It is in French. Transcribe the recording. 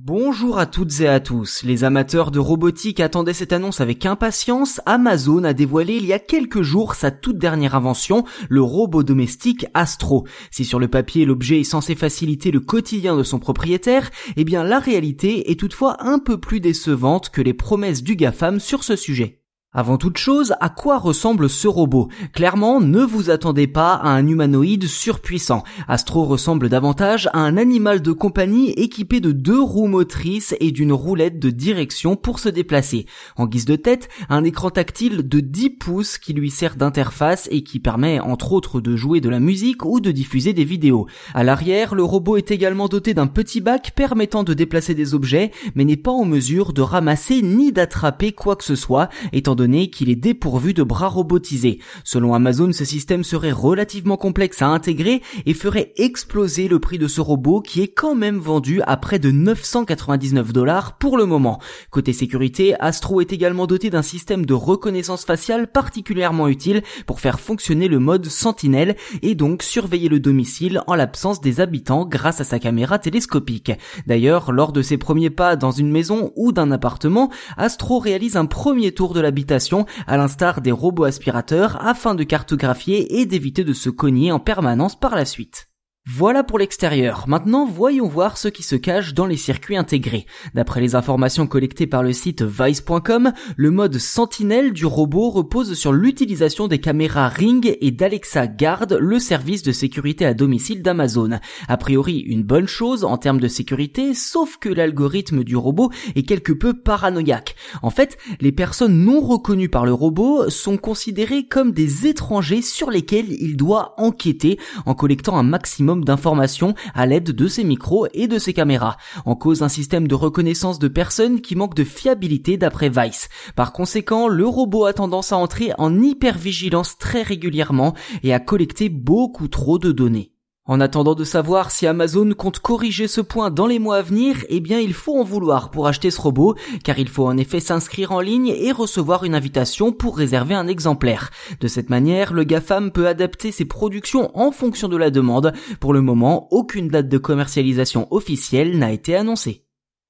Bonjour à toutes et à tous. Les amateurs de robotique attendaient cette annonce avec impatience. Amazon a dévoilé il y a quelques jours sa toute dernière invention, le robot domestique Astro. Si sur le papier l'objet est censé faciliter le quotidien de son propriétaire, eh bien la réalité est toutefois un peu plus décevante que les promesses du GAFAM sur ce sujet. Avant toute chose, à quoi ressemble ce robot? Clairement, ne vous attendez pas à un humanoïde surpuissant. Astro ressemble davantage à un animal de compagnie équipé de deux roues motrices et d'une roulette de direction pour se déplacer. En guise de tête, un écran tactile de 10 pouces qui lui sert d'interface et qui permet entre autres de jouer de la musique ou de diffuser des vidéos. À l'arrière, le robot est également doté d'un petit bac permettant de déplacer des objets, mais n'est pas en mesure de ramasser ni d'attraper quoi que ce soit, étant donné qu'il est dépourvu de bras robotisés. Selon Amazon, ce système serait relativement complexe à intégrer et ferait exploser le prix de ce robot qui est quand même vendu à près de 999 dollars pour le moment. Côté sécurité, Astro est également doté d'un système de reconnaissance faciale particulièrement utile pour faire fonctionner le mode sentinelle et donc surveiller le domicile en l'absence des habitants grâce à sa caméra télescopique. D'ailleurs, lors de ses premiers pas dans une maison ou d'un appartement, Astro réalise un premier tour de l'habitation à l'instar des robots aspirateurs afin de cartographier et d'éviter de se cogner en permanence par la suite. Voilà pour l'extérieur. Maintenant, voyons voir ce qui se cache dans les circuits intégrés. D'après les informations collectées par le site vice.com, le mode sentinelle du robot repose sur l'utilisation des caméras Ring et d'Alexa Guard, le service de sécurité à domicile d'Amazon. A priori, une bonne chose en termes de sécurité, sauf que l'algorithme du robot est quelque peu paranoïaque. En fait, les personnes non reconnues par le robot sont considérées comme des étrangers sur lesquels il doit enquêter en collectant un maximum d'informations à l'aide de ses micros et de ses caméras. En cause un système de reconnaissance de personnes qui manque de fiabilité d'après Vice. Par conséquent, le robot a tendance à entrer en hypervigilance très régulièrement et à collecter beaucoup trop de données. En attendant de savoir si Amazon compte corriger ce point dans les mois à venir, eh bien il faut en vouloir pour acheter ce robot, car il faut en effet s'inscrire en ligne et recevoir une invitation pour réserver un exemplaire. De cette manière, le GAFAM peut adapter ses productions en fonction de la demande. Pour le moment, aucune date de commercialisation officielle n'a été annoncée.